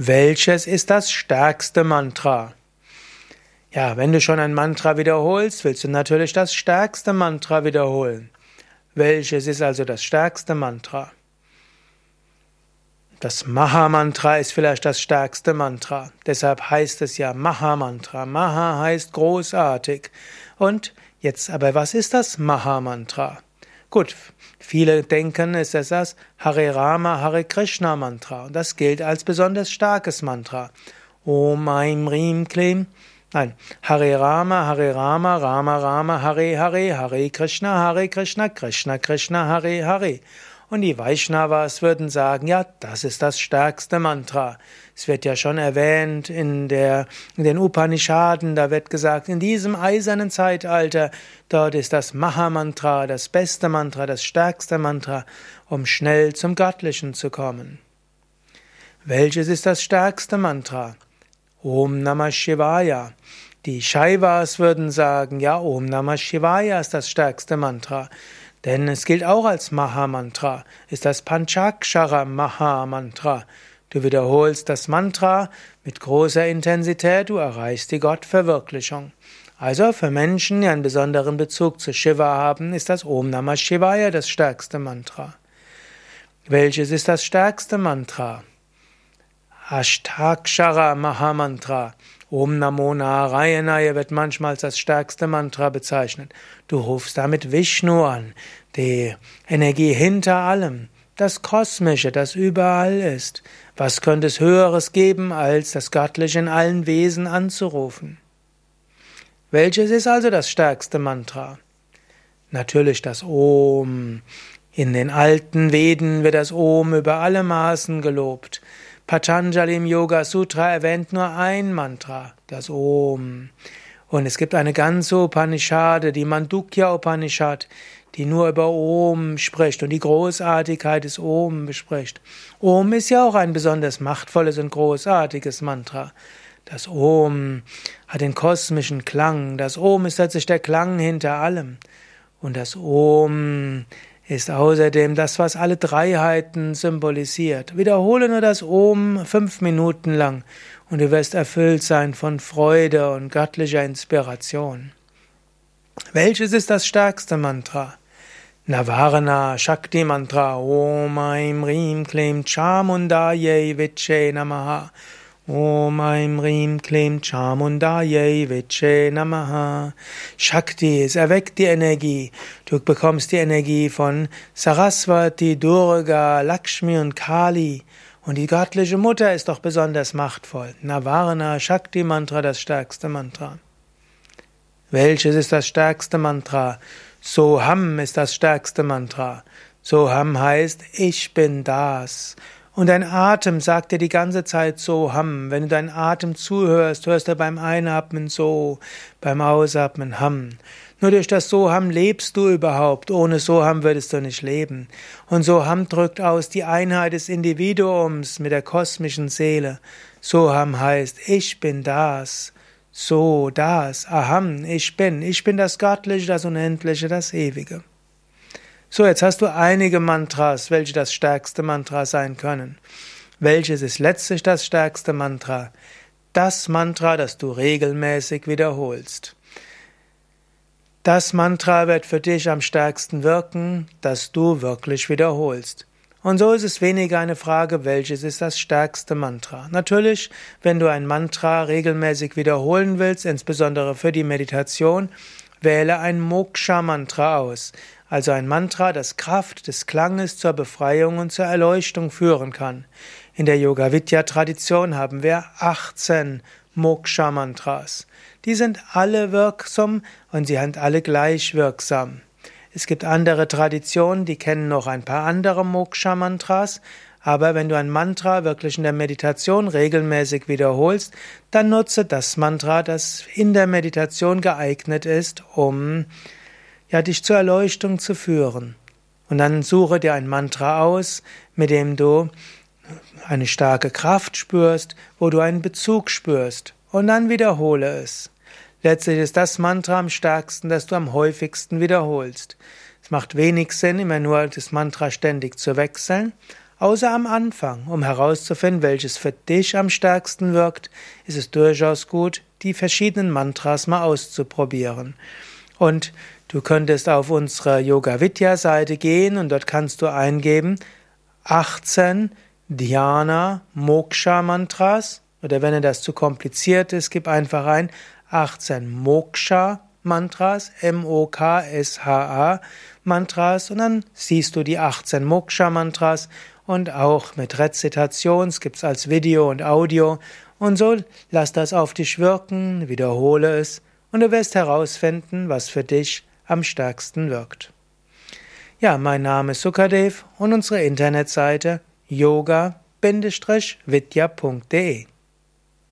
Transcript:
Welches ist das stärkste Mantra? Ja, wenn du schon ein Mantra wiederholst, willst du natürlich das stärkste Mantra wiederholen. Welches ist also das stärkste Mantra? Das Maha-Mantra ist vielleicht das stärkste Mantra. Deshalb heißt es ja Maha-Mantra. Maha heißt großartig. Und jetzt aber, was ist das Maha-Mantra? Gut, viele denken, es ist das Hare Rama, Hare Krishna Mantra. Und das gilt als besonders starkes Mantra. Om Aim Rim Klim. Nein, Hare Rama, Hare Rama, Rama Rama, Hare Hare, Hare Krishna, Hare Krishna, Krishna Krishna, Hare Hare. Und die Vaishnavas würden sagen, ja, das ist das stärkste Mantra. Es wird ja schon erwähnt in, der, in den Upanishaden, da wird gesagt, in diesem eisernen Zeitalter, dort ist das Mahamantra, das beste Mantra, das stärkste Mantra, um schnell zum Göttlichen zu kommen. Welches ist das stärkste Mantra? Om Namah Shivaya. Die Shaivas würden sagen, ja, Om Namah Shivaya ist das stärkste Mantra. Denn es gilt auch als Mahamantra, ist das Panchakshara Mahamantra. Du wiederholst das Mantra mit großer Intensität, du erreichst die Gottverwirklichung. Also für Menschen, die einen besonderen Bezug zu Shiva haben, ist das Om Namah Shivaya das stärkste Mantra. Welches ist das stärkste Mantra? Ashtakshara Mahamantra. Om Namo Narayanaya wird manchmal als das stärkste Mantra bezeichnet. Du rufst damit Vishnu an, die Energie hinter allem, das Kosmische, das überall ist. Was könnte es Höheres geben, als das Göttliche in allen Wesen anzurufen? Welches ist also das stärkste Mantra? Natürlich das Om. In den alten Veden wird das Om über alle Maßen gelobt. Patanjali im Yoga Sutra erwähnt nur ein Mantra, das Om. Und es gibt eine ganze Upanishade, die Mandukya Upanishad, die nur über Om spricht und die Großartigkeit des Om bespricht. Om ist ja auch ein besonders machtvolles und großartiges Mantra. Das Om hat den kosmischen Klang. Das Om ist letztlich der Klang hinter allem. Und das Om ist außerdem das, was alle Dreiheiten symbolisiert. Wiederhole nur das Om fünf Minuten lang und du wirst erfüllt sein von Freude und göttlicher Inspiration. Welches ist das stärkste Mantra? Navarana Shakti Mantra Om Aim Rim Klim Chamundaye Viche Namaha Om Aim Rim Klim Chamundaye Viche Namaha. Shakti, es erweckt die Energie. Du bekommst die Energie von Saraswati, Durga, Lakshmi und Kali. Und die göttliche Mutter ist doch besonders machtvoll. Navarna Shakti Mantra, das stärkste Mantra. Welches ist das stärkste Mantra? Soham ist das stärkste Mantra. Soham heißt, ich bin das. Und dein Atem sagt dir die ganze Zeit Soham. Wenn du deinen Atem zuhörst, hörst du beim Einatmen So, beim Ausatmen Ham. Nur durch das Soham lebst du überhaupt. Ohne Soham würdest du nicht leben. Und Soham drückt aus die Einheit des Individuums mit der kosmischen Seele. Soham heißt, ich bin das. So, das, Aham, ich bin. Ich bin das Göttliche, das Unendliche, das Ewige. So, jetzt hast du einige Mantras, welche das stärkste Mantra sein können. Welches ist letztlich das stärkste Mantra? Das Mantra, das du regelmäßig wiederholst. Das Mantra wird für dich am stärksten wirken, das du wirklich wiederholst. Und so ist es weniger eine Frage, welches ist das stärkste Mantra. Natürlich, wenn du ein Mantra regelmäßig wiederholen willst, insbesondere für die Meditation, wähle ein Moksha-Mantra aus also ein Mantra, das Kraft des Klanges zur Befreiung und zur Erleuchtung führen kann. In der Yoga Vidya Tradition haben wir 18 Moksha Mantras. Die sind alle wirksam und sie sind alle gleich wirksam. Es gibt andere Traditionen, die kennen noch ein paar andere Moksha Mantras, aber wenn du ein Mantra wirklich in der Meditation regelmäßig wiederholst, dann nutze das Mantra, das in der Meditation geeignet ist, um ja, dich zur Erleuchtung zu führen. Und dann suche dir ein Mantra aus, mit dem du eine starke Kraft spürst, wo du einen Bezug spürst. Und dann wiederhole es. Letztlich ist das Mantra am stärksten, das du am häufigsten wiederholst. Es macht wenig Sinn, immer nur das Mantra ständig zu wechseln, Außer am Anfang, um herauszufinden, welches für dich am stärksten wirkt, ist es durchaus gut, die verschiedenen Mantras mal auszuprobieren. Und du könntest auf unsere Yoga Vidya Seite gehen und dort kannst du eingeben 18 Dhyana Moksha Mantras oder wenn dir das zu kompliziert ist, gib einfach ein 18 Moksha Mantras, M-O-K-S-H-A Mantras und dann siehst du die 18 Moksha Mantras und auch mit Rezitation, es gibt's als Video und Audio und so lass das auf dich wirken, wiederhole es und du wirst herausfinden, was für dich am stärksten wirkt. Ja, mein Name ist Sukadev und unsere Internetseite yoga-vidya.de